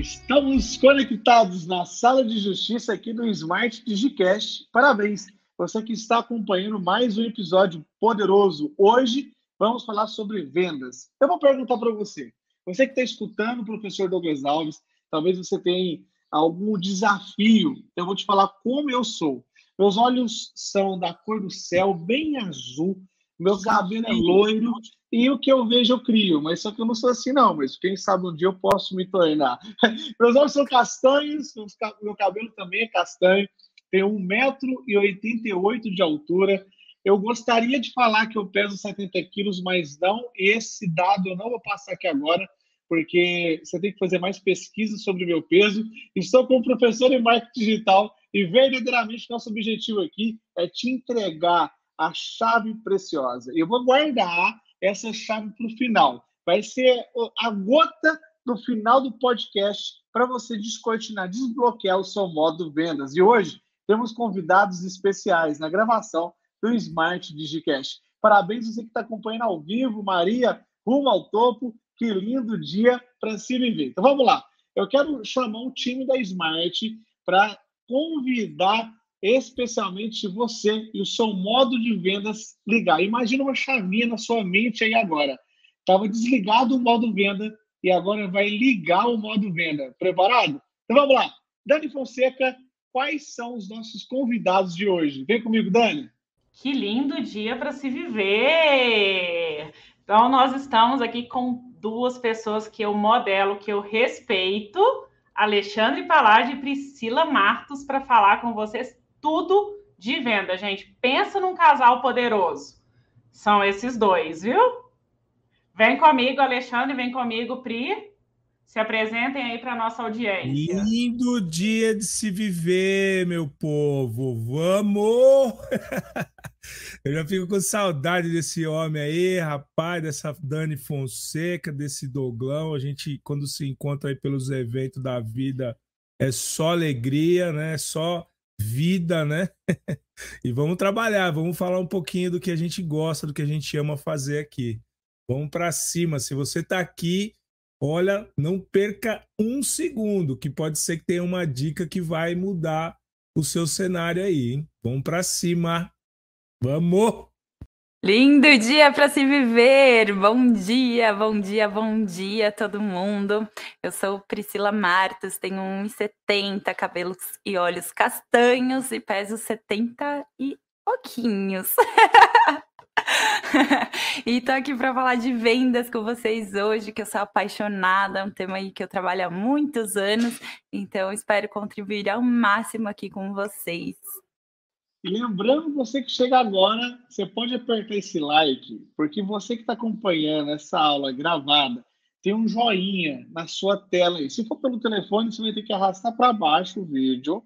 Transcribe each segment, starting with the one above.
Estamos conectados na sala de justiça aqui do Smart Digicast. Parabéns! Você que está acompanhando mais um episódio poderoso. Hoje vamos falar sobre vendas. Eu vou perguntar para você. Você que está escutando o professor Douglas Alves, talvez você tenha algum desafio. Eu vou te falar como eu sou. Meus olhos são da cor do céu, bem azul. Meu cabelo é loiro e o que eu vejo eu crio, mas só que eu não sou assim, não. Mas quem sabe um dia eu posso me tornar. Meus olhos são castanhos, meu cabelo também é castanho, tenho 1,88m de altura. Eu gostaria de falar que eu peso 70 quilos, mas não, esse dado eu não vou passar aqui agora, porque você tem que fazer mais pesquisa sobre o meu peso. Estou com o professor em marketing digital e verdadeiramente nosso objetivo aqui é te entregar a chave preciosa. Eu vou guardar essa chave para o final. Vai ser a gota no final do podcast para você descortinar, desbloquear o seu modo vendas. E hoje temos convidados especiais na gravação do Smart Digicast. Parabéns você que está acompanhando ao vivo, Maria, rumo ao topo. Que lindo dia para se viver. Então vamos lá. Eu quero chamar o time da Smart para convidar especialmente você e o seu modo de vendas ligar. Imagina uma chavinha na sua mente aí agora. Estava desligado o modo venda e agora vai ligar o modo venda. Preparado? Então vamos lá. Dani Fonseca, quais são os nossos convidados de hoje? Vem comigo, Dani. Que lindo dia para se viver! Então, nós estamos aqui com duas pessoas que eu modelo, que eu respeito, Alexandre Palade e Priscila Martos, para falar com vocês tudo de venda, gente. Pensa num casal poderoso. São esses dois, viu? Vem comigo, Alexandre, vem comigo, Pri. Se apresentem aí para nossa audiência. Lindo dia de se viver, meu povo. Vamos! Eu já fico com saudade desse homem aí, rapaz, dessa Dani Fonseca, desse Doglão. A gente, quando se encontra aí pelos eventos da vida, é só alegria, né? Só vida, né? e vamos trabalhar, vamos falar um pouquinho do que a gente gosta, do que a gente ama fazer aqui. Vamos para cima. Se você está aqui, olha, não perca um segundo, que pode ser que tenha uma dica que vai mudar o seu cenário aí. Hein? Vamos para cima. Vamos! Lindo dia para se viver! Bom dia, bom dia, bom dia todo mundo. Eu sou Priscila Martos, tenho 1,70, cabelos e olhos castanhos e peso 70 e pouquinhos. e tô aqui para falar de vendas com vocês hoje, que eu sou apaixonada, é um tema aí que eu trabalho há muitos anos, então espero contribuir ao máximo aqui com vocês. E lembrando você que chega agora, você pode apertar esse like, porque você que está acompanhando essa aula gravada, tem um joinha na sua tela aí. Se for pelo telefone, você vai ter que arrastar para baixo o vídeo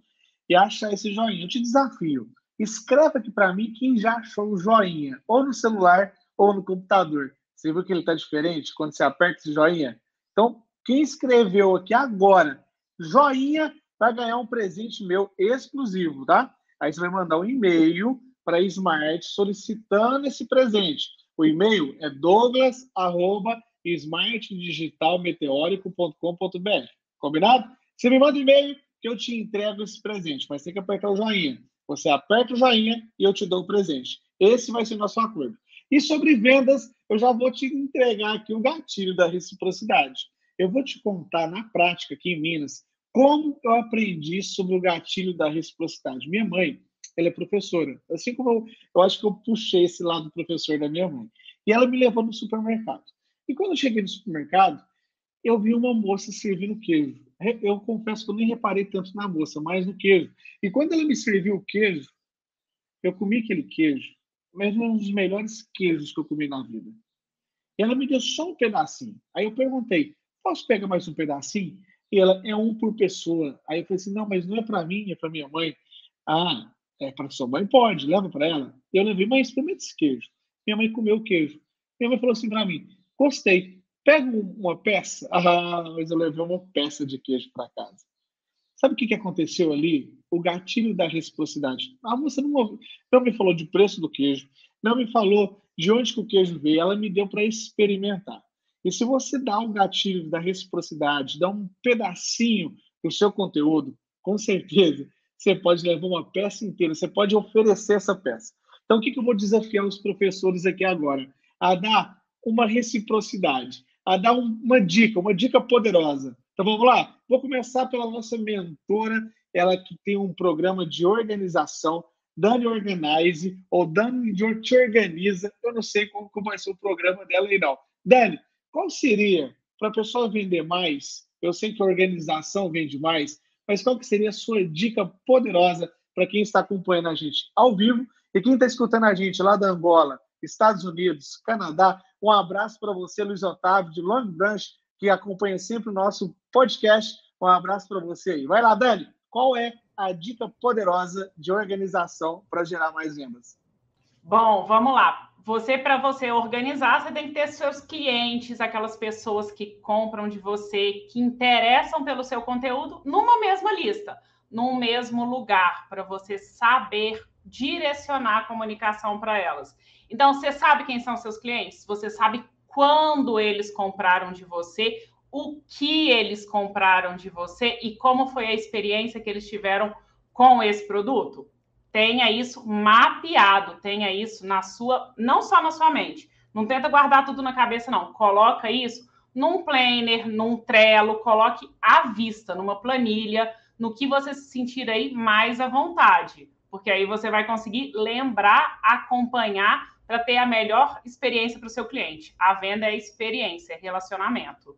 e achar esse joinha. Eu te desafio. Escreva aqui para mim quem já achou o joinha, ou no celular ou no computador. Você viu que ele está diferente quando você aperta esse joinha? Então, quem escreveu aqui agora, joinha, vai ganhar um presente meu exclusivo, tá? Aí você vai mandar um e-mail para a Smart solicitando esse presente. O e-mail é douglas@smartdigitalmeteórico.com.br. Combinado? Você me manda um e-mail que eu te entrego esse presente, mas tem que apertar o joinha. Você aperta o joinha e eu te dou o presente. Esse vai ser o nosso acordo. E sobre vendas, eu já vou te entregar aqui o gatilho da reciprocidade. Eu vou te contar na prática aqui em Minas como eu aprendi sobre o gatilho da reciprocidade? Minha mãe, ela é professora. Assim como eu, eu acho que eu puxei esse lado professor da minha mãe. E ela me levou no supermercado. E quando eu cheguei no supermercado, eu vi uma moça servindo queijo. Eu confesso que eu nem reparei tanto na moça, mas no queijo. E quando ela me serviu o queijo, eu comi aquele queijo, mas um dos melhores queijos que eu comi na vida. E ela me deu só um pedacinho. Aí eu perguntei, posso pegar mais um pedacinho? E ela, é um por pessoa. Aí eu falei assim, não, mas não é para mim, é para minha mãe. Ah, é para sua mãe? Pode, leva para ela. Eu levei, mãe, experimenta esse queijo. Minha mãe comeu o queijo. Minha mãe falou assim para mim, gostei. Pega uma peça. Ah, mas eu levei uma peça de queijo para casa. Sabe o que, que aconteceu ali? O gatilho da reciprocidade. Ah, você não, não me falou de preço do queijo, não me falou de onde que o queijo veio, ela me deu para experimentar. E se você dá um gatilho da reciprocidade, dá um pedacinho do seu conteúdo, com certeza você pode levar uma peça inteira, você pode oferecer essa peça. Então, o que, eu vou desafiar os professores aqui agora? A dar uma reciprocidade, a dar uma dica, uma dica poderosa. Então, vamos lá? Vou começar pela nossa mentora, ela que tem um programa de organização, Dani Organize, ou Dani Te Organiza. Eu não sei como, como vai ser o programa dela aí, não. Dani, qual seria, para a pessoa vender mais, eu sei que a organização vende mais, mas qual que seria a sua dica poderosa para quem está acompanhando a gente ao vivo e quem está escutando a gente lá da Angola, Estados Unidos, Canadá? Um abraço para você, Luiz Otávio, de Long Branch, que acompanha sempre o nosso podcast. Um abraço para você aí. Vai lá, Dani. Qual é a dica poderosa de organização para gerar mais vendas? Bom, vamos lá você, para você organizar, você tem que ter seus clientes, aquelas pessoas que compram de você, que interessam pelo seu conteúdo, numa mesma lista, num mesmo lugar, para você saber direcionar a comunicação para elas. Então, você sabe quem são seus clientes? Você sabe quando eles compraram de você, o que eles compraram de você e como foi a experiência que eles tiveram com esse produto? Tenha isso mapeado, tenha isso na sua, não só na sua mente. Não tenta guardar tudo na cabeça, não. Coloca isso num planner, num Trello, coloque à vista, numa planilha, no que você se sentir aí mais à vontade. Porque aí você vai conseguir lembrar, acompanhar para ter a melhor experiência para o seu cliente. A venda é experiência, é relacionamento.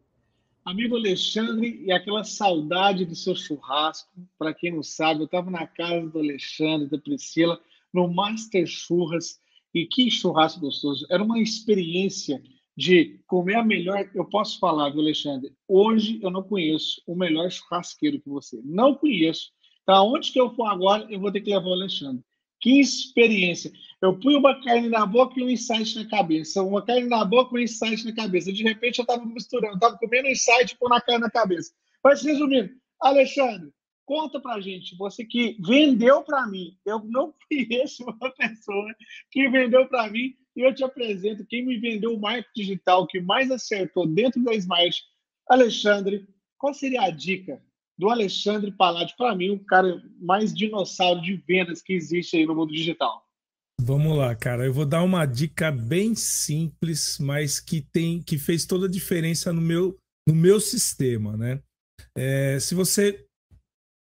Amigo Alexandre, e aquela saudade do seu churrasco. Para quem não sabe, eu estava na casa do Alexandre, da Priscila, no Master Churras. E que churrasco gostoso! Era uma experiência de comer a melhor. Eu posso falar, viu, Alexandre? Hoje eu não conheço o melhor churrasqueiro que você. Não conheço. Então, aonde que eu for agora, eu vou ter que levar o Alexandre. Que experiência! Eu pus uma carne na boca e um insight na cabeça. Uma carne na boca e um insight na cabeça. De repente eu estava misturando, estava comendo insight e pondo a carne na cabeça. Mas resumindo, Alexandre, conta pra gente, você que vendeu para mim. Eu não conheço uma pessoa que vendeu para mim e eu te apresento quem me vendeu o marketing digital que mais acertou dentro da Smart. Alexandre, qual seria a dica do Alexandre Palácio, para mim, o cara mais dinossauro de vendas que existe aí no mundo digital. Vamos lá, cara. Eu vou dar uma dica bem simples, mas que tem que fez toda a diferença no meu, no meu sistema, né? É, se você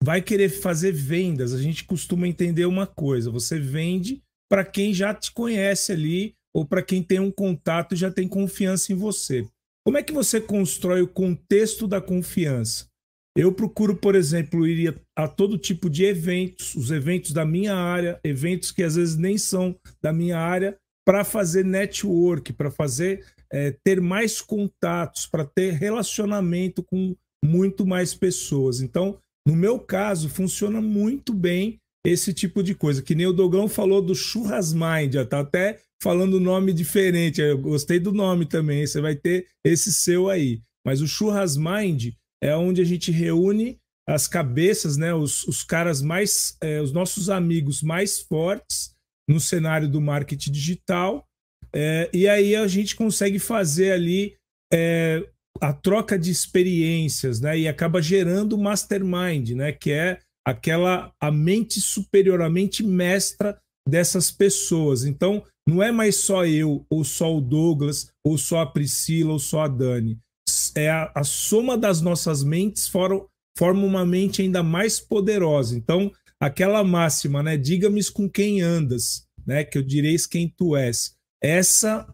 vai querer fazer vendas, a gente costuma entender uma coisa: você vende para quem já te conhece ali ou para quem tem um contato e já tem confiança em você. Como é que você constrói o contexto da confiança? Eu procuro, por exemplo, ir a todo tipo de eventos, os eventos da minha área, eventos que às vezes nem são da minha área, para fazer network, para fazer é, ter mais contatos, para ter relacionamento com muito mais pessoas. Então, no meu caso, funciona muito bem esse tipo de coisa. Que nem o Dogão falou do Churras Mind, tá até falando nome diferente. Eu gostei do nome também. Você vai ter esse seu aí. Mas o Churras Mind é onde a gente reúne as cabeças, né, os, os caras mais, é, os nossos amigos mais fortes no cenário do marketing digital, é, e aí a gente consegue fazer ali é, a troca de experiências, né, e acaba gerando o mastermind, né, que é aquela a mente superior, a mente mestra dessas pessoas. Então, não é mais só eu, ou só o Douglas, ou só a Priscila, ou só a Dani é a, a soma das nossas mentes forma, uma mente ainda mais poderosa. Então, aquela máxima, né? Diga-me com quem andas, né? Que eu direis quem tu és. Essa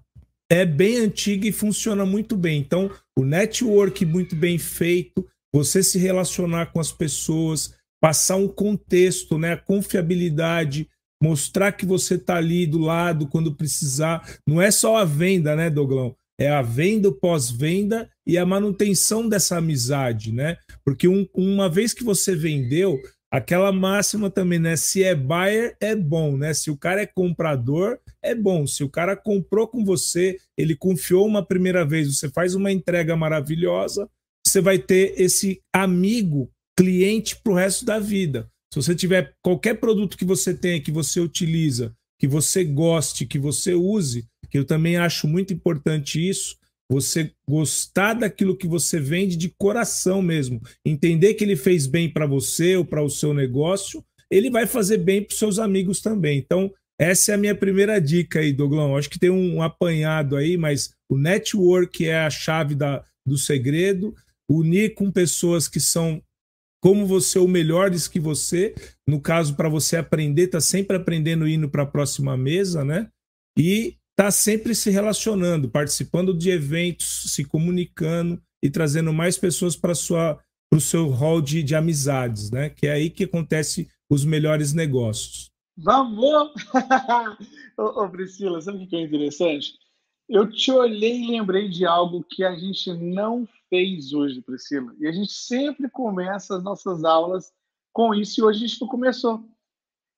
é bem antiga e funciona muito bem. Então, o network muito bem feito, você se relacionar com as pessoas, passar um contexto, né? A confiabilidade, mostrar que você está ali do lado quando precisar. Não é só a venda, né, Doglão? É a venda, o pós-venda e a manutenção dessa amizade, né? Porque um, uma vez que você vendeu, aquela máxima também, né? Se é buyer, é bom, né? Se o cara é comprador, é bom. Se o cara comprou com você, ele confiou uma primeira vez, você faz uma entrega maravilhosa, você vai ter esse amigo, cliente para o resto da vida. Se você tiver qualquer produto que você tenha, que você utiliza, que você goste, que você use, que eu também acho muito importante isso, você gostar daquilo que você vende de coração mesmo, entender que ele fez bem para você ou para o seu negócio, ele vai fazer bem para os seus amigos também. Então, essa é a minha primeira dica aí, Doglão. Acho que tem um apanhado aí, mas o network é a chave da, do segredo. Unir com pessoas que são como você ou melhores que você. No caso, para você aprender, tá sempre aprendendo indo para a próxima mesa, né? E tá sempre se relacionando, participando de eventos, se comunicando e trazendo mais pessoas para o seu hall de, de amizades, né? Que é aí que acontece os melhores negócios. Vamos! ô, ô, Priscila, sabe o que é interessante? Eu te olhei e lembrei de algo que a gente não fez hoje, Priscila. E a gente sempre começa as nossas aulas com isso e hoje a gente não começou.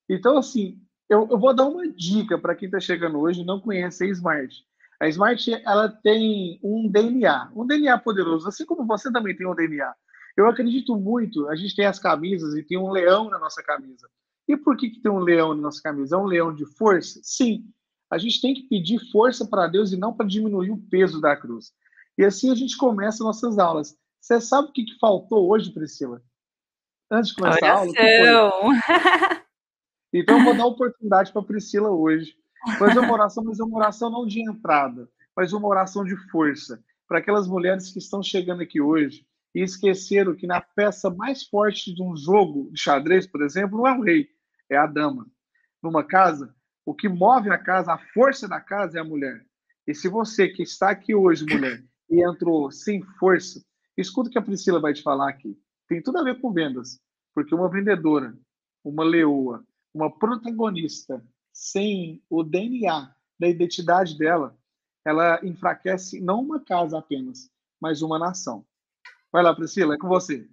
Então, assim, eu, eu vou dar uma dica para quem está chegando hoje e não conhece a Smart. A Smart ela tem um DNA, um DNA poderoso, assim como você também tem um DNA. Eu acredito muito, a gente tem as camisas e tem um leão na nossa camisa. E por que, que tem um leão na nossa camisa? É um leão de força? Sim. A gente tem que pedir força para Deus e não para diminuir o peso da cruz. E assim a gente começa nossas aulas. Você sabe o que, que faltou hoje, Priscila? Antes de começar Oração. a aula? Então eu vou dar oportunidade para Priscila hoje. Fazer uma oração, mas uma oração não de entrada, mas uma oração de força. Para aquelas mulheres que estão chegando aqui hoje e esqueceram que na peça mais forte de um jogo de xadrez, por exemplo, não é o rei, é a dama. Numa casa, o que move a casa, a força da casa é a mulher. E se você que está aqui hoje, mulher, e entrou sem força, escuta o que a Priscila vai te falar aqui. Tem tudo a ver com vendas. Porque uma vendedora, uma leoa, uma protagonista sem o DNA da identidade dela, ela enfraquece não uma casa apenas, mas uma nação. Vai lá, Priscila, é com você.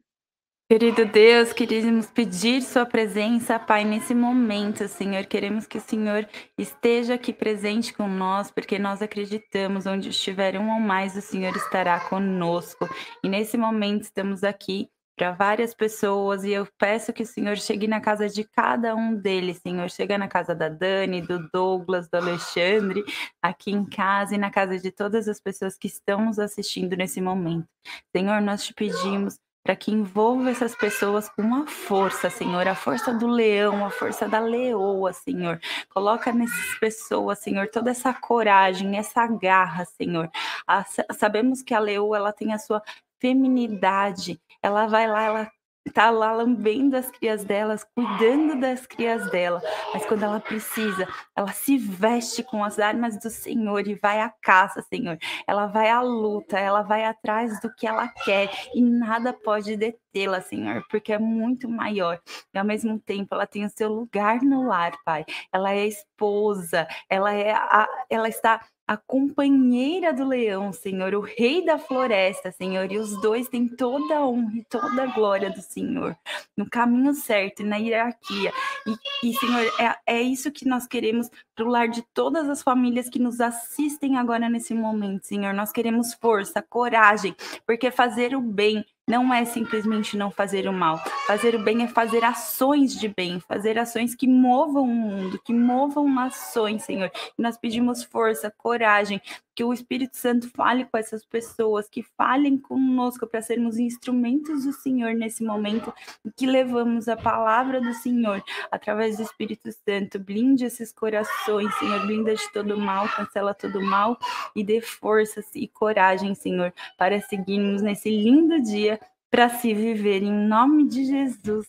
Querido Deus, queríamos pedir Sua presença, Pai, nesse momento, Senhor. Queremos que o Senhor esteja aqui presente com nós, porque nós acreditamos, onde estiver um ou mais, o Senhor estará conosco. E nesse momento estamos aqui para várias pessoas e eu peço que o Senhor chegue na casa de cada um deles, Senhor. Chega na casa da Dani, do Douglas, do Alexandre, aqui em casa e na casa de todas as pessoas que estão nos assistindo nesse momento. Senhor, nós te pedimos para que envolva essas pessoas com uma força, Senhor, a força do leão, a força da leoa, Senhor. Coloca nessas pessoas, Senhor, toda essa coragem, essa garra, Senhor. A, sabemos que a leoa ela tem a sua feminidade, ela vai lá, ela tá lá lambendo as crias delas, cuidando das crias dela, mas quando ela precisa, ela se veste com as armas do Senhor e vai à caça, Senhor. Ela vai à luta, ela vai atrás do que ela quer e nada pode detê-la, Senhor, porque é muito maior. E ao mesmo tempo, ela tem o seu lugar no lar, Pai. Ela é esposa, ela é a, ela está a companheira do leão, Senhor, o rei da floresta, Senhor, e os dois têm toda a honra e toda a glória do Senhor, no caminho certo e na hierarquia. E, e Senhor, é, é isso que nós queremos para o lar de todas as famílias que nos assistem agora nesse momento, Senhor. Nós queremos força, coragem, porque fazer o bem não é simplesmente não fazer o mal. Fazer o bem é fazer ações de bem, fazer ações que movam o mundo, que movam nações, Senhor. E nós pedimos força, coragem, que o Espírito Santo fale com essas pessoas, que falem conosco para sermos instrumentos do Senhor nesse momento que levamos a palavra do Senhor através do Espírito Santo. Blinde esses corações, Senhor, blinda de todo mal, cancela todo mal e dê forças e coragem, Senhor, para seguirmos nesse lindo dia para se viver em nome de Jesus.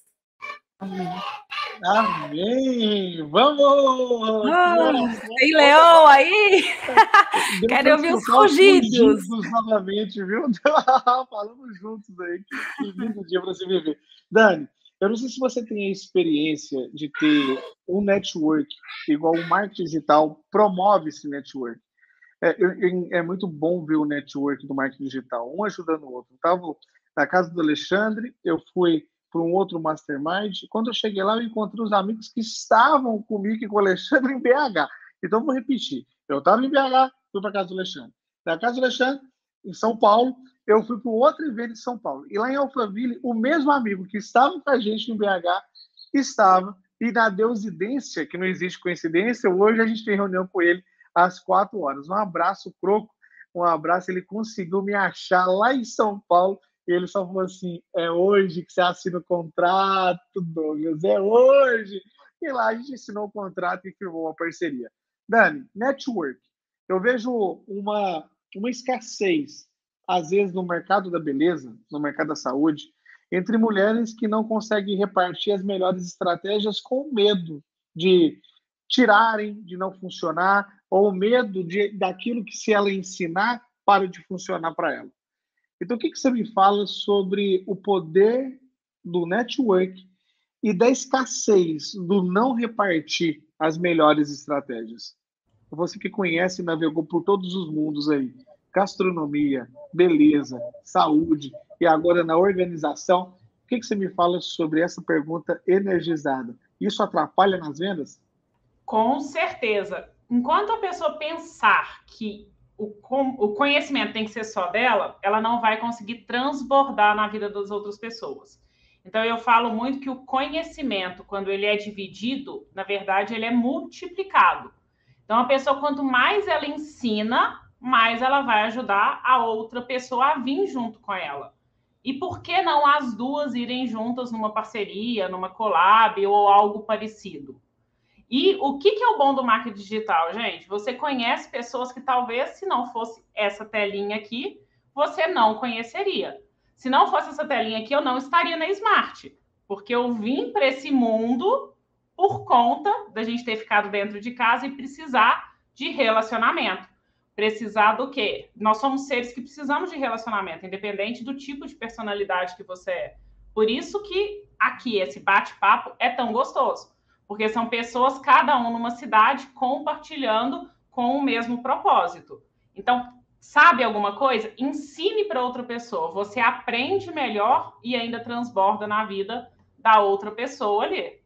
Amém. Amém! Vamos! Ah, tem leão aí? Quero ouvir os rugidos. novamente, viu? Falamos juntos aí. Que, lindo dia para se viver. Dani, eu não sei se você tem a experiência de ter um network igual o marketing digital promove esse network. é, é, muito bom ver o network do marketing digital, um ajudando o outro. Estava na casa do Alexandre, eu fui para um outro mastermind. Quando eu cheguei lá, eu encontrei os amigos que estavam comigo e com o Alexandre em BH. Então, vou repetir. Eu estava em BH, fui para casa do Alexandre. Da casa do Alexandre, em São Paulo, eu fui para outro evento em São Paulo. E lá em Alphaville, o mesmo amigo que estava com a gente em BH estava. E na deusidência, que não existe coincidência, hoje a gente tem reunião com ele às quatro horas. Um abraço, Croco. Um abraço. Ele conseguiu me achar lá em São Paulo. E ele só falou assim: é hoje que você assina o contrato, Douglas, é hoje. E lá a gente assinou o contrato e firmou uma parceria. Dani, network. Eu vejo uma, uma escassez, às vezes, no mercado da beleza, no mercado da saúde, entre mulheres que não conseguem repartir as melhores estratégias com medo de tirarem, de não funcionar, ou medo de, daquilo que, se ela ensinar, para de funcionar para ela. Então, o que, que você me fala sobre o poder do network e da escassez do não repartir as melhores estratégias? Você que conhece e navegou por todos os mundos aí, gastronomia, beleza, saúde e agora na organização, o que, que você me fala sobre essa pergunta energizada? Isso atrapalha nas vendas? Com certeza. Enquanto a pessoa pensar que o, o conhecimento tem que ser só dela, ela não vai conseguir transbordar na vida das outras pessoas. Então, eu falo muito que o conhecimento, quando ele é dividido, na verdade, ele é multiplicado. Então, a pessoa, quanto mais ela ensina, mais ela vai ajudar a outra pessoa a vir junto com ela. E por que não as duas irem juntas numa parceria, numa collab ou algo parecido? E o que, que é o bom do marketing digital, gente? Você conhece pessoas que talvez, se não fosse essa telinha aqui, você não conheceria. Se não fosse essa telinha aqui, eu não estaria na Smart, porque eu vim para esse mundo por conta da gente ter ficado dentro de casa e precisar de relacionamento. Precisar do quê? Nós somos seres que precisamos de relacionamento, independente do tipo de personalidade que você é. Por isso que aqui esse bate-papo é tão gostoso, porque são pessoas, cada um numa cidade, compartilhando com o mesmo propósito. Então, sabe alguma coisa? Ensine para outra pessoa. Você aprende melhor e ainda transborda na vida da outra pessoa ali.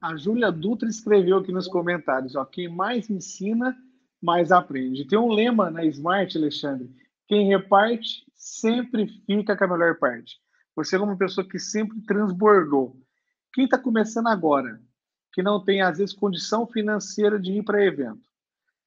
A Júlia Dutra escreveu aqui nos comentários, ó, quem mais ensina, mais aprende. Tem um lema na Smart, Alexandre, quem reparte sempre fica com a melhor parte. Você é uma pessoa que sempre transbordou. Quem está começando agora, que não tem, às vezes, condição financeira de ir para evento,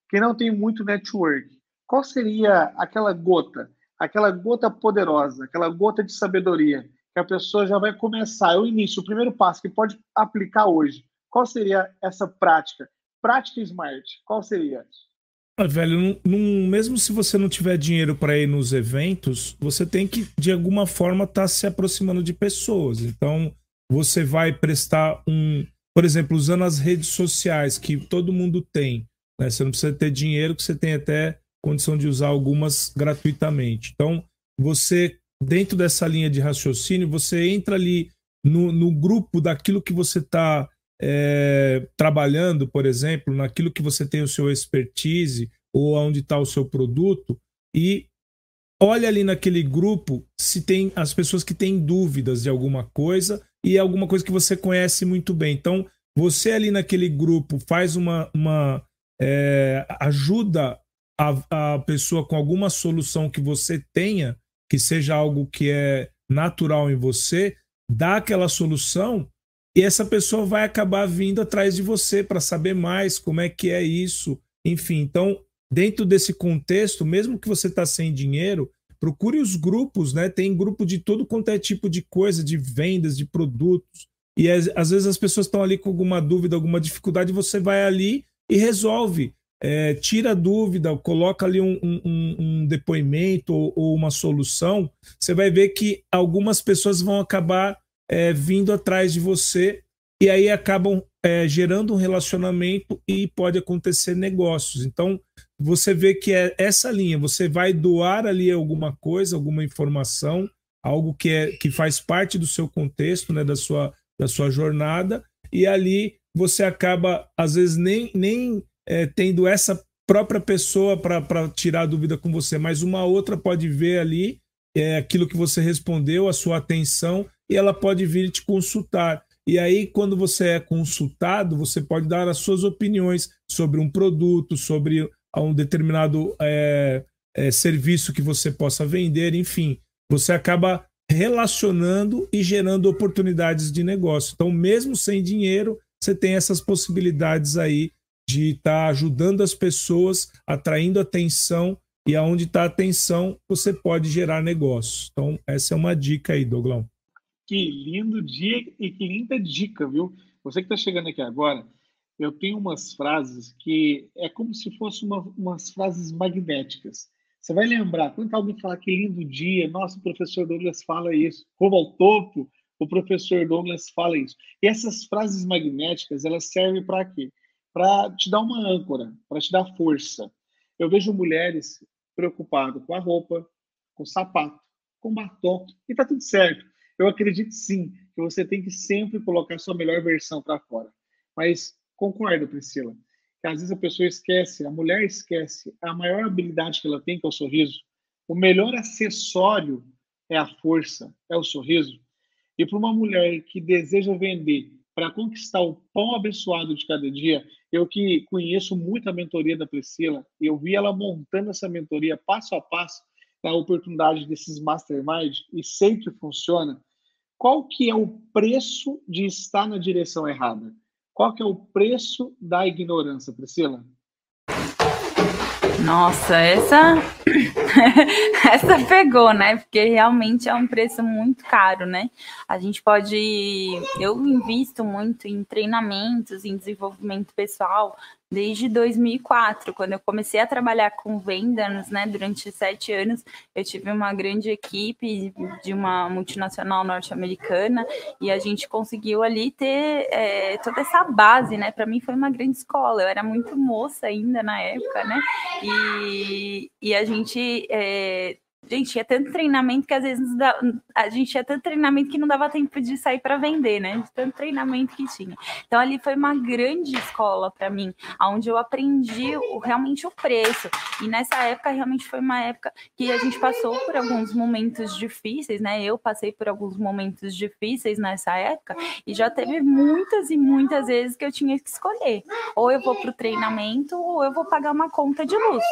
que não tem muito network, qual seria aquela gota, aquela gota poderosa, aquela gota de sabedoria que a pessoa já vai começar, é o início, o primeiro passo que pode aplicar hoje. Qual seria essa prática? Prática Smart, qual seria? Ah, velho, mesmo se você não tiver dinheiro para ir nos eventos, você tem que, de alguma forma, estar tá se aproximando de pessoas. Então, você vai prestar um. Por exemplo, usando as redes sociais que todo mundo tem. Né? Você não precisa ter dinheiro, que você tem até condição de usar algumas gratuitamente. Então, você dentro dessa linha de raciocínio, você entra ali no, no grupo daquilo que você está é, trabalhando, por exemplo, naquilo que você tem o seu expertise ou onde está o seu produto e olha ali naquele grupo se tem as pessoas que têm dúvidas de alguma coisa e é alguma coisa que você conhece muito bem. Então, você ali naquele grupo faz uma, uma é, ajuda a, a pessoa com alguma solução que você tenha que seja algo que é natural em você, dá aquela solução e essa pessoa vai acabar vindo atrás de você para saber mais como é que é isso. Enfim, então, dentro desse contexto, mesmo que você está sem dinheiro, procure os grupos, né? Tem grupo de todo quanto é tipo de coisa, de vendas, de produtos. E às vezes as pessoas estão ali com alguma dúvida, alguma dificuldade, você vai ali e resolve é, tira a dúvida, coloca ali um, um, um depoimento ou, ou, uma solução, você vai ver que algumas pessoas vão acabar é, vindo atrás de você e aí acabam é, gerando um relacionamento e pode acontecer negócios. Então, você vê que é essa linha, você vai doar ali alguma coisa, alguma informação, algo que, é, que faz parte do seu contexto, né, da, sua, da sua jornada, e ali você acaba, às vezes, nem, nem é, tendo essa própria pessoa para tirar a dúvida com você, mas uma outra pode ver ali é, aquilo que você respondeu, a sua atenção, e ela pode vir te consultar. E aí, quando você é consultado, você pode dar as suas opiniões sobre um produto, sobre um determinado é, é, serviço que você possa vender, enfim. Você acaba relacionando e gerando oportunidades de negócio. Então, mesmo sem dinheiro, você tem essas possibilidades aí de estar tá ajudando as pessoas, atraindo atenção, e aonde está atenção, você pode gerar negócio. Então, essa é uma dica aí, Doglão. Que lindo dia e que linda dica, viu? Você que está chegando aqui agora, eu tenho umas frases que é como se fossem uma, umas frases magnéticas. Você vai lembrar, quando alguém fala que lindo dia, nossa, o professor Douglas fala isso, rumo ao topo, o professor Douglas fala isso. E essas frases magnéticas, elas servem para quê? Para te dar uma âncora, para te dar força. Eu vejo mulheres preocupadas com a roupa, com o sapato, com o batom, e tá tudo certo. Eu acredito sim que você tem que sempre colocar sua melhor versão para fora. Mas concordo, Priscila, que às vezes a pessoa esquece, a mulher esquece a maior habilidade que ela tem, que é o sorriso. O melhor acessório é a força, é o sorriso. E para uma mulher que deseja vender para conquistar o pão abençoado de cada dia, eu que conheço muito a mentoria da Priscila, eu vi ela montando essa mentoria passo a passo na oportunidade desses mastermind e sei que funciona. Qual que é o preço de estar na direção errada? Qual que é o preço da ignorância, Priscila? Nossa, essa essa pegou, né? Porque realmente é um preço muito caro, né? A gente pode eu invisto muito em treinamentos, em desenvolvimento pessoal, desde 2004, quando eu comecei a trabalhar com vendas, né, durante sete anos, eu tive uma grande equipe de uma multinacional norte-americana e a gente conseguiu ali ter é, toda essa base, né, para mim foi uma grande escola, eu era muito moça ainda na época, né, e, e a gente é, Gente, tinha tanto treinamento que às vezes a gente tinha tanto treinamento que não dava tempo de sair para vender, né? De tanto treinamento que tinha. Então ali foi uma grande escola para mim, onde eu aprendi o, realmente o preço. E nessa época realmente foi uma época que a gente passou por alguns momentos difíceis, né? Eu passei por alguns momentos difíceis nessa época e já teve muitas e muitas vezes que eu tinha que escolher. Ou eu vou para o treinamento ou eu vou pagar uma conta de luz.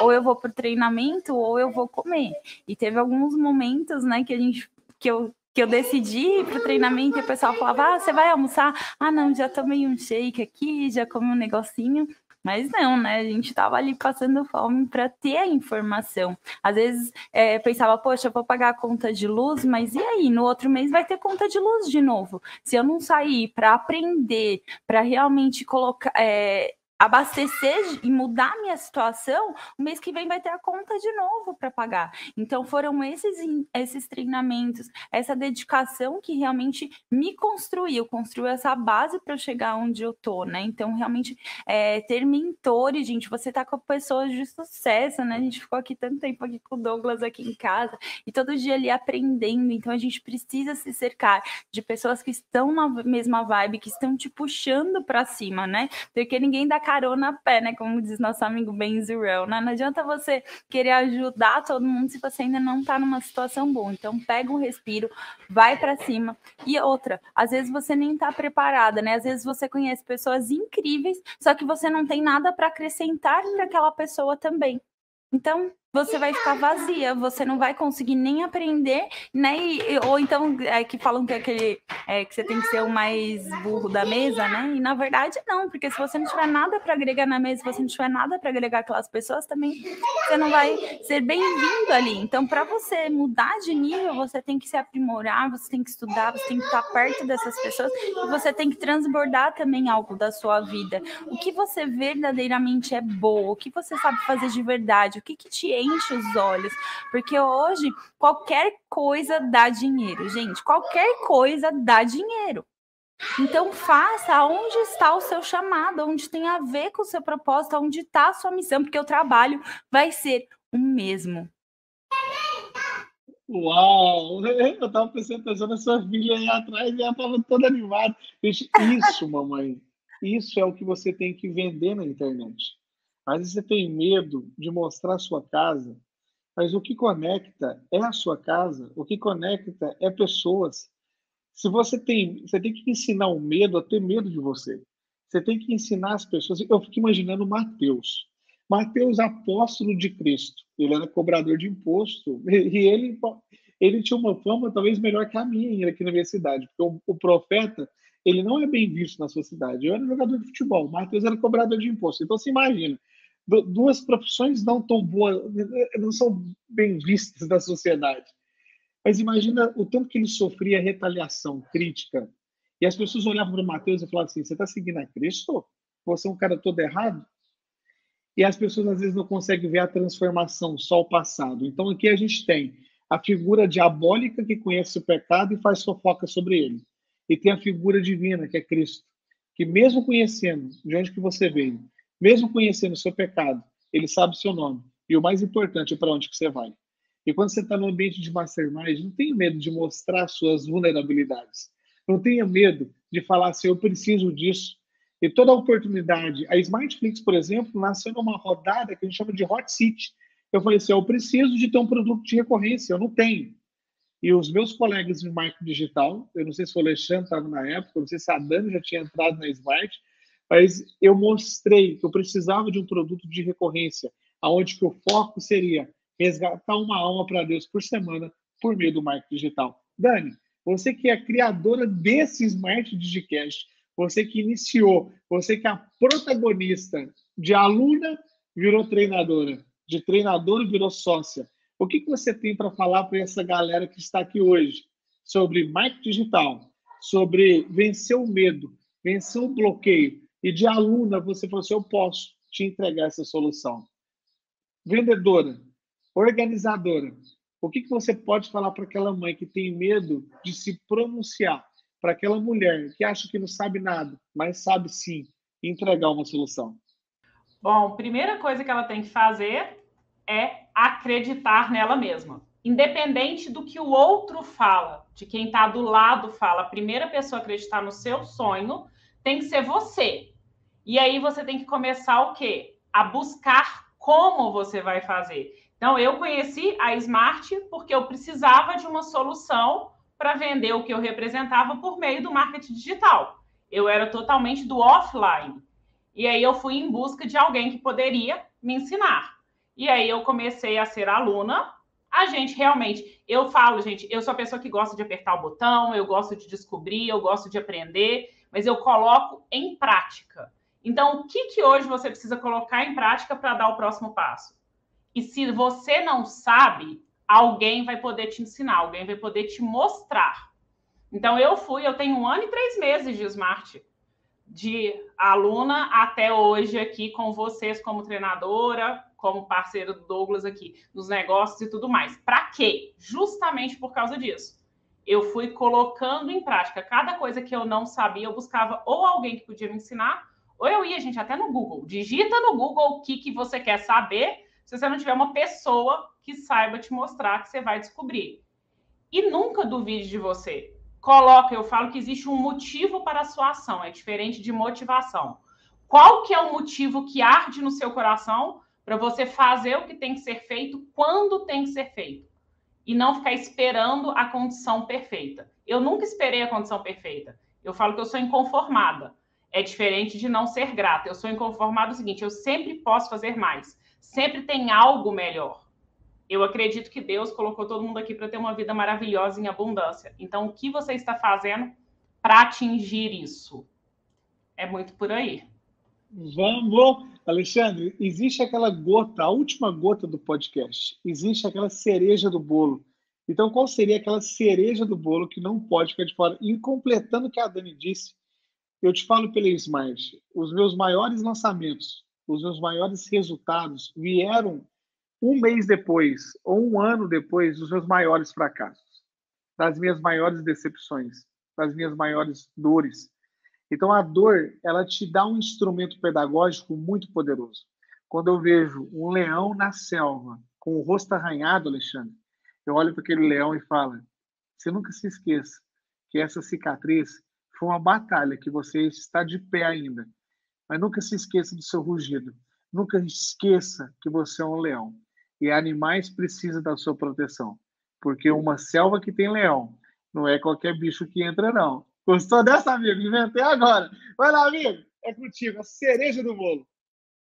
Ou eu vou para o treinamento ou eu vou comer. E teve alguns momentos, né, que a gente que eu que eu decidi ir para o treinamento e o pessoal falava: Ah, você vai almoçar? Ah, não, já tomei um shake aqui, já comi um negocinho. Mas não, né? A gente estava ali passando fome para ter a informação. Às vezes é, pensava, poxa, eu vou pagar a conta de luz, mas e aí? No outro mês vai ter conta de luz de novo. Se eu não sair para aprender, para realmente colocar. É, abastecer e mudar minha situação, o mês que vem vai ter a conta de novo para pagar. Então foram esses esses treinamentos, essa dedicação que realmente me construiu, construiu essa base para eu chegar onde eu tô, né? Então realmente é, ter mentores, gente, você tá com pessoas de sucesso, né? A gente ficou aqui tanto tempo aqui com o Douglas aqui em casa e todo dia ali aprendendo. Então a gente precisa se cercar de pessoas que estão na mesma vibe, que estão te puxando para cima, né? Porque ninguém dá carona a pé, né? Como diz nosso amigo Ben Zurel, né? Não adianta você querer ajudar todo mundo se você ainda não tá numa situação boa. Então, pega um respiro, vai para cima. E outra, às vezes você nem tá preparada, né? Às vezes você conhece pessoas incríveis, só que você não tem nada para acrescentar para aquela pessoa também. Então, você vai ficar vazia, você não vai conseguir nem aprender, né? E, ou então é que falam que é aquele é, que você tem que ser o mais burro da mesa, né? E na verdade não, porque se você não tiver nada para agregar na mesa, se você não tiver nada para agregar aquelas pessoas, também você não vai ser bem-vindo ali. Então, para você mudar de nível, você tem que se aprimorar, você tem que estudar, você tem que estar perto dessas pessoas e você tem que transbordar também algo da sua vida. O que você verdadeiramente é bom, o que você sabe fazer de verdade, o que, que te enche os olhos, porque hoje qualquer coisa dá dinheiro, gente, qualquer coisa dá dinheiro. Então faça onde está o seu chamado, onde tem a ver com o seu propósito, onde está a sua missão, porque o trabalho vai ser o mesmo. Uau! Eu estava pensando, pensando na sua filha aí atrás e ela estava toda animada. Isso, mamãe, isso é o que você tem que vender na internet. Às vezes você tem medo de mostrar a sua casa, mas o que conecta é a sua casa, o que conecta é pessoas. Se você tem, você tem que ensinar o medo a ter medo de você. Você tem que ensinar as pessoas. Eu fico imaginando Mateus. Mateus, apóstolo de Cristo. Ele era cobrador de imposto e ele, ele tinha uma fama talvez melhor que a minha aqui na minha cidade, porque o, o profeta ele não é bem visto na sua cidade. Eu era jogador de futebol, Mateus era cobrador de imposto. Então, você imagina, duas profissões não tão boas, não são bem vistas na sociedade. Mas imagina o tanto que ele sofria retaliação, crítica. E as pessoas olhavam para Mateus e falavam assim: você está seguindo a Cristo? Você é um cara todo errado? E as pessoas às vezes não conseguem ver a transformação, só o passado. Então aqui a gente tem a figura diabólica que conhece o pecado e faz fofoca sobre ele. E tem a figura divina, que é Cristo, que mesmo conhecendo de onde que você veio, mesmo conhecendo o seu pecado, ele sabe o seu nome. E o mais importante é para onde que você vai. E quando você está no ambiente de mastermind, não tenha medo de mostrar suas vulnerabilidades. Não tenha medo de falar assim, eu preciso disso. E toda oportunidade. A Smartflix, por exemplo, nasceu numa rodada que a gente chama de Hot City. Eu falei assim, eu preciso de ter um produto de recorrência, eu não tenho. E os meus colegas de marketing digital, eu não sei se o Alexandre estava na época, eu não sei se a Dani já tinha entrado na Smart, mas eu mostrei que eu precisava de um produto de recorrência, aonde que o foco seria resgatar uma alma para Deus por semana por meio do marketing digital. Dani, você que é criadora desse Smart Digicast, você que iniciou, você que é a protagonista de aluna virou treinadora, de treinadora virou sócia. O que, que você tem para falar para essa galera que está aqui hoje sobre marketing digital, sobre vencer o medo, vencer o bloqueio, e de aluna você falou assim: eu posso te entregar essa solução. Vendedora, organizadora, o que, que você pode falar para aquela mãe que tem medo de se pronunciar, para aquela mulher que acha que não sabe nada, mas sabe sim entregar uma solução? Bom, primeira coisa que ela tem que fazer é acreditar nela mesma. Independente do que o outro fala, de quem está do lado fala, a primeira pessoa a acreditar no seu sonho tem que ser você. E aí você tem que começar o quê? A buscar como você vai fazer. Então, eu conheci a Smart porque eu precisava de uma solução para vender o que eu representava por meio do marketing digital. Eu era totalmente do offline. E aí eu fui em busca de alguém que poderia me ensinar. E aí eu comecei a ser aluna. A gente realmente, eu falo, gente, eu sou a pessoa que gosta de apertar o botão, eu gosto de descobrir, eu gosto de aprender, mas eu coloco em prática. Então, o que, que hoje você precisa colocar em prática para dar o próximo passo? E se você não sabe, alguém vai poder te ensinar, alguém vai poder te mostrar. Então, eu fui, eu tenho um ano e três meses de Smart, de aluna até hoje aqui com vocês como treinadora, como parceiro do Douglas aqui, nos negócios e tudo mais. Para quê? Justamente por causa disso. Eu fui colocando em prática cada coisa que eu não sabia, eu buscava ou alguém que podia me ensinar, ou eu ia, gente, até no Google. Digita no Google o que, que você quer saber, se você não tiver uma pessoa que saiba te mostrar que você vai descobrir. E nunca duvide de você. Coloca, eu falo que existe um motivo para a sua ação, é diferente de motivação. Qual que é o motivo que arde no seu coração para você fazer o que tem que ser feito quando tem que ser feito? E não ficar esperando a condição perfeita. Eu nunca esperei a condição perfeita. Eu falo que eu sou inconformada é diferente de não ser grata. Eu sou inconformado o seguinte, eu sempre posso fazer mais. Sempre tem algo melhor. Eu acredito que Deus colocou todo mundo aqui para ter uma vida maravilhosa em abundância. Então, o que você está fazendo para atingir isso? É muito por aí. Vamos! Alexandre, existe aquela gota, a última gota do podcast. Existe aquela cereja do bolo. Então, qual seria aquela cereja do bolo que não pode ficar de fora? E completando o que a Dani disse, eu te falo pela Smart, os meus maiores lançamentos, os meus maiores resultados vieram um mês depois ou um ano depois dos meus maiores fracassos, das minhas maiores decepções, das minhas maiores dores. Então a dor, ela te dá um instrumento pedagógico muito poderoso. Quando eu vejo um leão na selva com o rosto arranhado, Alexandre, eu olho para aquele leão e falo: você nunca se esqueça que essa cicatriz foi uma batalha que você está de pé ainda. Mas nunca se esqueça do seu rugido. nunca esqueça que você é um leão e animais precisam da sua proteção, porque uma selva que tem leão não é qualquer bicho que entra, não. Gostou dessa, amigo? Inventei agora. Vai lá, amigo. É contigo, a cereja do bolo.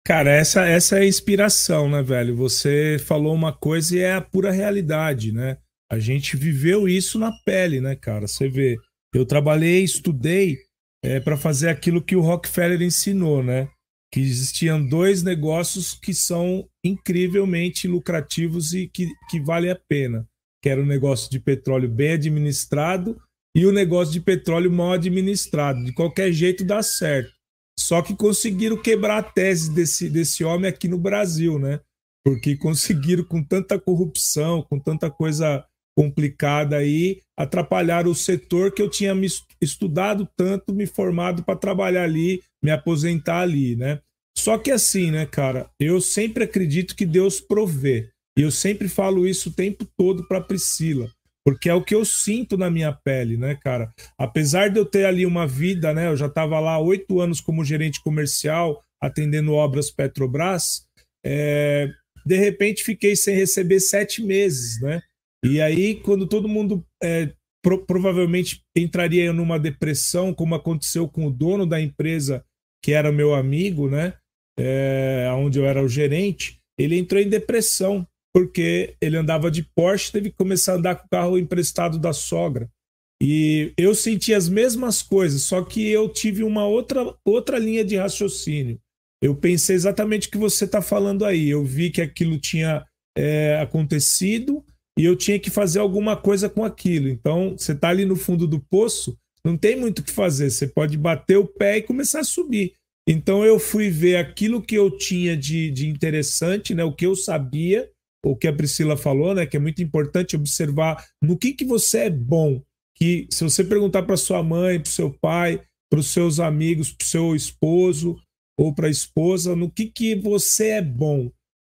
Cara, essa, essa é a inspiração, né, velho? Você falou uma coisa e é a pura realidade, né? A gente viveu isso na pele, né, cara? Você vê, eu trabalhei, estudei é, para fazer aquilo que o Rockefeller ensinou, né? Que existiam dois negócios que são incrivelmente lucrativos e que, que vale a pena, que era o negócio de petróleo bem administrado e o negócio de petróleo mal administrado. De qualquer jeito dá certo. Só que conseguiram quebrar a tese desse, desse homem aqui no Brasil, né? Porque conseguiram, com tanta corrupção, com tanta coisa complicada aí, atrapalhar o setor que eu tinha me estudado tanto, me formado para trabalhar ali, me aposentar ali, né? Só que assim, né, cara, eu sempre acredito que Deus provê. E eu sempre falo isso o tempo todo para Priscila, porque é o que eu sinto na minha pele, né, cara? Apesar de eu ter ali uma vida, né, eu já estava lá oito anos como gerente comercial, atendendo obras Petrobras, é, de repente fiquei sem receber sete meses, né? E aí, quando todo mundo é, pro, provavelmente entraria numa depressão, como aconteceu com o dono da empresa, que era meu amigo, né? É, onde eu era o gerente, ele entrou em depressão, porque ele andava de Porsche, teve que começar a andar com o carro emprestado da sogra. E eu senti as mesmas coisas, só que eu tive uma outra, outra linha de raciocínio. Eu pensei exatamente o que você está falando aí. Eu vi que aquilo tinha é, acontecido, e eu tinha que fazer alguma coisa com aquilo. Então, você está ali no fundo do poço, não tem muito o que fazer. Você pode bater o pé e começar a subir. Então, eu fui ver aquilo que eu tinha de, de interessante, né? o que eu sabia, o que a Priscila falou, né? que é muito importante observar no que, que você é bom. Que se você perguntar para sua mãe, para seu pai, para os seus amigos, para o seu esposo ou para a esposa, no que, que você é bom.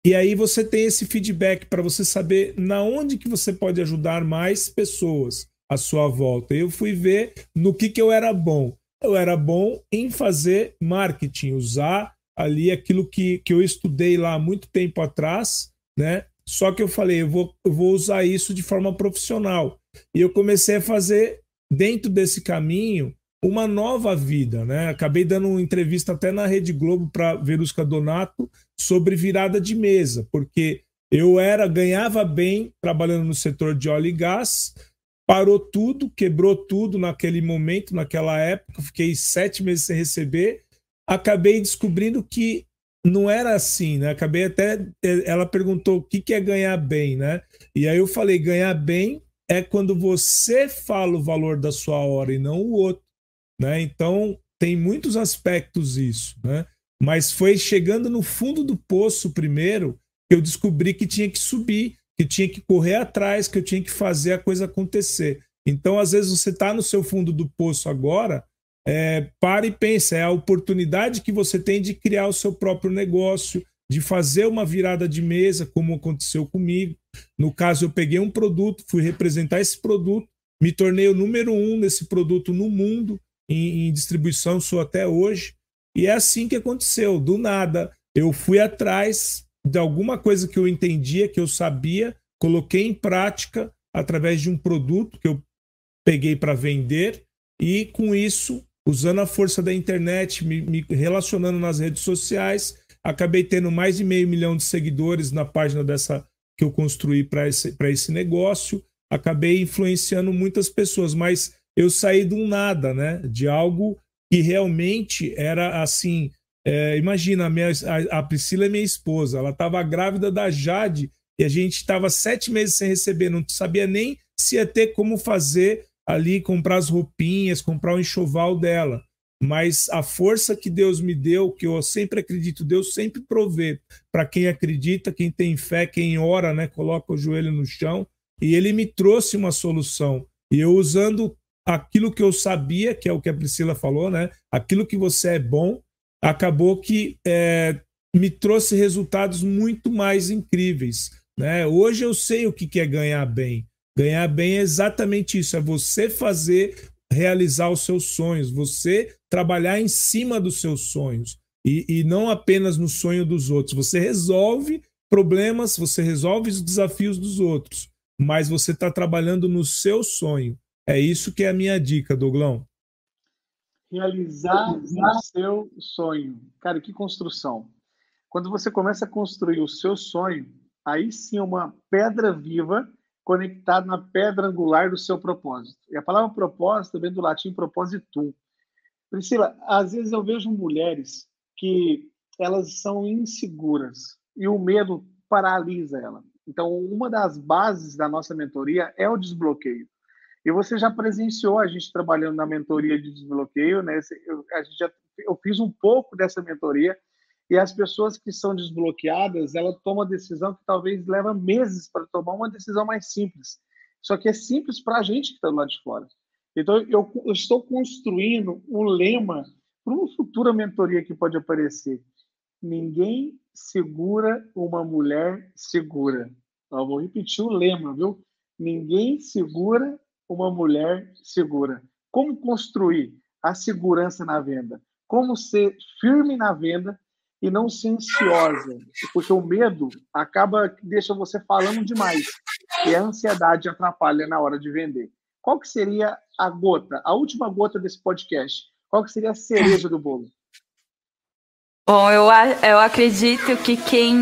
E aí você tem esse feedback para você saber na onde que você pode ajudar mais pessoas à sua volta. Eu fui ver no que, que eu era bom. Eu era bom em fazer marketing, usar ali aquilo que, que eu estudei lá há muito tempo atrás, né? Só que eu falei, eu vou, eu vou usar isso de forma profissional. E eu comecei a fazer, dentro desse caminho, uma nova vida, né? Acabei dando uma entrevista até na Rede Globo para Verusca Donato sobre virada de mesa, porque eu era ganhava bem trabalhando no setor de óleo e gás, parou tudo, quebrou tudo naquele momento, naquela época, fiquei sete meses sem receber, acabei descobrindo que não era assim, né? Acabei até ela perguntou o que que é ganhar bem, né? E aí eu falei ganhar bem é quando você fala o valor da sua hora e não o outro. Né? Então, tem muitos aspectos isso. Né? Mas foi chegando no fundo do poço primeiro que eu descobri que tinha que subir, que tinha que correr atrás, que eu tinha que fazer a coisa acontecer. Então, às vezes, você está no seu fundo do poço agora, é, para e pensa, é a oportunidade que você tem de criar o seu próprio negócio, de fazer uma virada de mesa, como aconteceu comigo. No caso, eu peguei um produto, fui representar esse produto, me tornei o número um nesse produto no mundo, em, em distribuição, sou até hoje. E é assim que aconteceu, do nada. Eu fui atrás de alguma coisa que eu entendia, que eu sabia, coloquei em prática através de um produto que eu peguei para vender e com isso, usando a força da internet, me, me, relacionando nas redes sociais, acabei tendo mais de meio milhão de seguidores na página dessa que eu construí para esse, esse negócio. Acabei influenciando muitas pessoas, mas eu saí de um nada, né? De algo que realmente era assim. É, imagina, a, minha, a, a, Priscila é minha esposa, ela estava grávida da Jade e a gente estava sete meses sem receber, não sabia nem se ia ter como fazer ali, comprar as roupinhas, comprar o enxoval dela. Mas a força que Deus me deu, que eu sempre acredito, Deus sempre provê para quem acredita, quem tem fé, quem ora, né, coloca o joelho no chão, e ele me trouxe uma solução. E eu usando aquilo que eu sabia, que é o que a Priscila falou, né? Aquilo que você é bom, acabou que é, me trouxe resultados muito mais incríveis. Né? Hoje eu sei o que é ganhar bem. Ganhar bem é exatamente isso: é você fazer realizar os seus sonhos, você trabalhar em cima dos seus sonhos. E, e não apenas no sonho dos outros. Você resolve problemas, você resolve os desafios dos outros, mas você está trabalhando no seu sonho. É isso que é a minha dica, Douglão. Realizar o seu sonho. Cara, que construção. Quando você começa a construir o seu sonho, aí sim é uma pedra viva conectada na pedra angular do seu propósito. E a palavra propósito vem do latim propositum. Priscila, às vezes eu vejo mulheres que elas são inseguras e o medo paralisa ela. Então, uma das bases da nossa mentoria é o desbloqueio. E você já presenciou a gente trabalhando na mentoria de desbloqueio, né? Eu, a gente já, eu fiz um pouco dessa mentoria e as pessoas que são desbloqueadas, ela toma decisão que talvez leva meses para tomar uma decisão mais simples. Só que é simples para a gente que está lado de fora. Então, eu, eu estou construindo um lema para uma futura mentoria que pode aparecer. Ninguém segura uma mulher segura. Eu vou repetir o lema, viu? Ninguém segura uma mulher segura. Como construir a segurança na venda? Como ser firme na venda e não ser ansiosa, porque o medo acaba deixa você falando demais e a ansiedade atrapalha na hora de vender. Qual que seria a gota, a última gota desse podcast? Qual que seria a cereja do bolo? Bom, eu, eu acredito que quem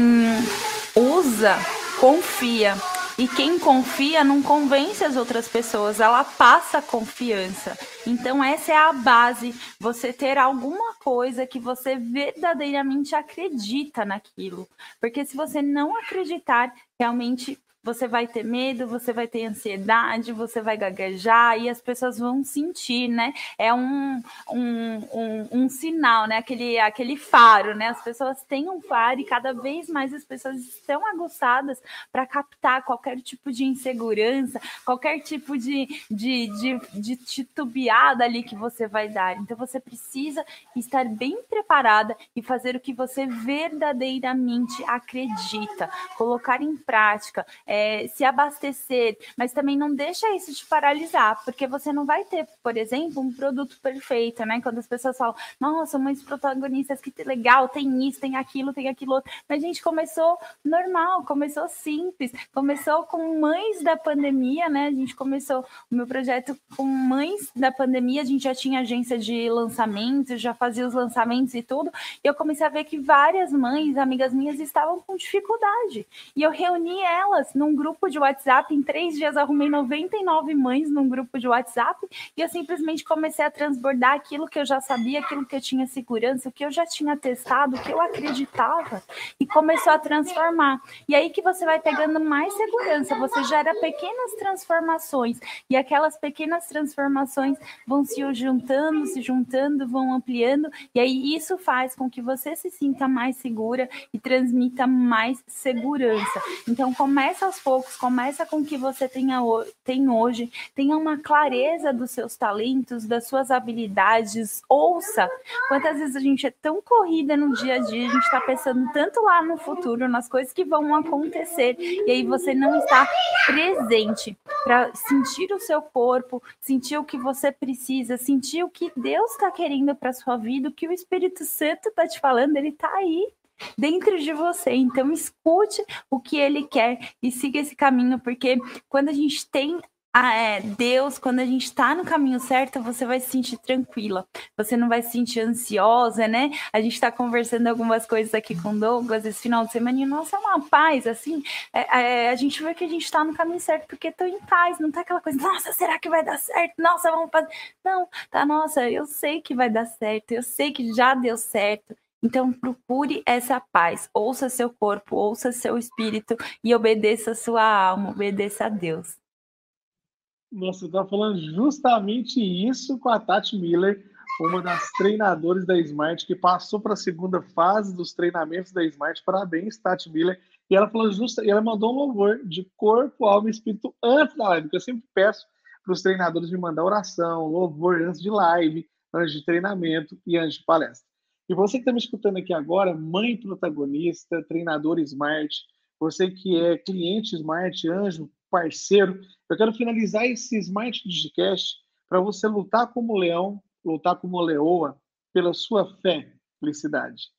usa confia. E quem confia não convence as outras pessoas, ela passa confiança. Então, essa é a base, você ter alguma coisa que você verdadeiramente acredita naquilo. Porque se você não acreditar, realmente você vai ter medo, você vai ter ansiedade, você vai gaguejar e as pessoas vão sentir, né? É um, um, um, um, sinal, né? Aquele, aquele faro, né? As pessoas têm um faro e cada vez mais as pessoas estão aguçadas para captar qualquer tipo de insegurança, qualquer tipo de, de, de, de titubeada ali que você vai dar. Então você precisa estar bem preparada e fazer o que você verdadeiramente acredita, colocar em prática. É, é, se abastecer, mas também não deixa isso te paralisar, porque você não vai ter, por exemplo, um produto perfeito, né? Quando as pessoas falam, nossa, muitos protagonistas, que legal, tem isso, tem aquilo, tem aquilo outro. Mas a gente começou normal, começou simples, começou com mães da pandemia, né? A gente começou o meu projeto com mães da pandemia, a gente já tinha agência de lançamentos, já fazia os lançamentos e tudo, e eu comecei a ver que várias mães, amigas minhas, estavam com dificuldade. E eu reuni elas no num grupo de WhatsApp. Em três dias arrumei 99 mães num grupo de WhatsApp e eu simplesmente comecei a transbordar aquilo que eu já sabia, aquilo que eu tinha segurança, o que eu já tinha testado, o que eu acreditava e começou a transformar. E aí que você vai pegando mais segurança, você gera pequenas transformações e aquelas pequenas transformações vão se juntando, se juntando, vão ampliando e aí isso faz com que você se sinta mais segura e transmita mais segurança. Então começa aos aos poucos, começa com o que você tenha, tem hoje, tenha uma clareza dos seus talentos, das suas habilidades, ouça. Quantas vezes a gente é tão corrida no dia a dia, a gente está pensando tanto lá no futuro, nas coisas que vão acontecer, e aí você não está presente para sentir o seu corpo, sentir o que você precisa, sentir o que Deus está querendo para sua vida, o que o Espírito Santo está te falando, ele está aí dentro de você. Então, escute o que ele quer e siga esse caminho, porque quando a gente tem a, é, Deus, quando a gente está no caminho certo, você vai se sentir tranquila, você não vai se sentir ansiosa, né? A gente está conversando algumas coisas aqui com Douglas esse final de semana e, nossa, é uma paz, assim, é, é, a gente vê que a gente está no caminho certo, porque estou em paz, não tá aquela coisa, nossa, será que vai dar certo? Nossa, vamos fazer. Não, tá, nossa, eu sei que vai dar certo, eu sei que já deu certo. Então, procure essa paz, ouça seu corpo, ouça seu espírito e obedeça sua alma, obedeça a Deus. Você está falando justamente isso com a Tati Miller, uma das treinadoras da Smart, que passou para a segunda fase dos treinamentos da Smart. Parabéns, Tati Miller. E ela falou justa, ela mandou um louvor de corpo, alma e espírito antes da live, que eu sempre peço para os treinadores me mandar oração, louvor antes de live, antes de treinamento e antes de palestra. E você que está me escutando aqui agora, mãe protagonista, treinador Smart, você que é cliente Smart, anjo, parceiro, eu quero finalizar esse Smart Digicast para você lutar como leão, lutar como leoa, pela sua fé, felicidade.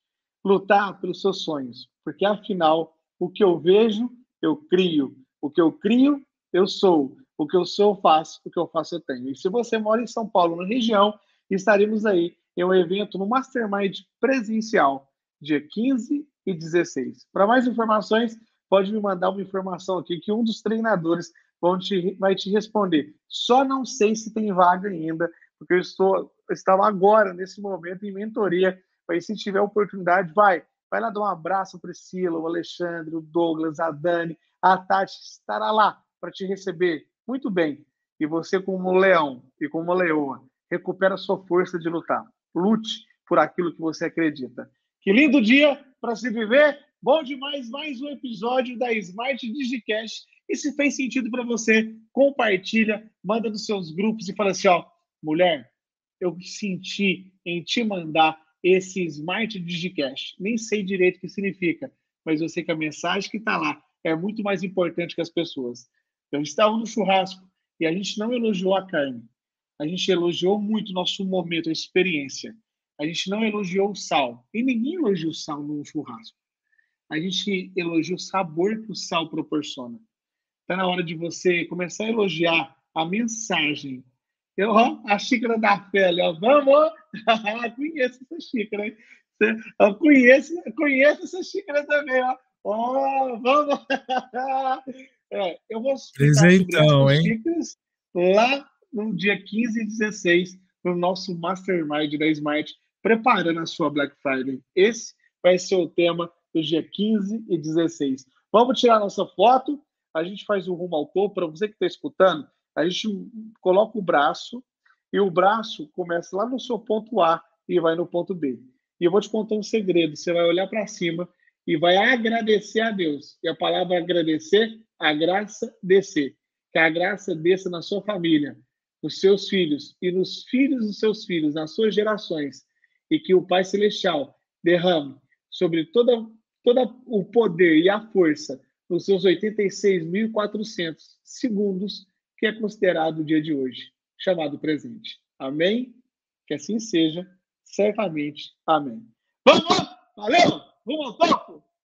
Lutar pelos seus sonhos, porque afinal, o que eu vejo, eu crio. O que eu crio, eu sou. O que eu sou, eu faço. O que eu faço, eu tenho. E se você mora em São Paulo, na região, estaremos aí em um evento no Mastermind presencial, dia 15 e 16. Para mais informações, pode me mandar uma informação aqui que um dos treinadores te, vai te responder. Só não sei se tem vaga ainda, porque eu estou estava agora, nesse momento, em mentoria. Mas se tiver oportunidade, vai. Vai lá dar um abraço, Priscila, o Alexandre, o Douglas, a Dani, a Tati estará lá para te receber. Muito bem. E você, como leão e como leoa, recupera sua força de lutar. Lute por aquilo que você acredita. Que lindo dia para se viver. Bom demais, mais um episódio da Smart Digicast. E se fez sentido para você, compartilha, manda nos seus grupos e fala assim, ó, mulher, eu senti em te mandar esse Smart Digicast. Nem sei direito o que significa, mas eu sei que a mensagem que está lá é muito mais importante que as pessoas. Eu estava no churrasco e a gente não elogiou a carne. A gente elogiou muito o nosso momento, a experiência. A gente não elogiou o sal. E ninguém elogia o sal no churrasco. A gente elogia o sabor que o sal proporciona. Está na hora de você começar a elogiar a mensagem eu, ó, a xícara da ali, ó. Vamos! conheço essa xícara, hein? Eu conheço, conheço essa xícara também, ó. Ó, vamos! é, eu vou Presentão, hein? xícaras lá no dia 15 e 16, no nosso Mastermind da Smart, preparando a sua Black Friday. Esse vai ser o tema do dia 15 e 16. Vamos tirar nossa foto, a gente faz o rumo ao topo. Para você que está escutando, a gente coloca o braço e o braço começa lá no seu ponto A e vai no ponto B. E eu vou te contar um segredo: você vai olhar para cima e vai agradecer a Deus. E a palavra agradecer, a graça descer. Que a graça desça na sua família, nos seus filhos e nos filhos dos seus filhos, nas suas gerações. E que o Pai Celestial derrame sobre toda, todo o poder e a força nos seus 86.400 segundos que é considerado o dia de hoje, chamado presente. Amém? Que assim seja, certamente. Amém. Vamos! Valeu! Vamos ao topo!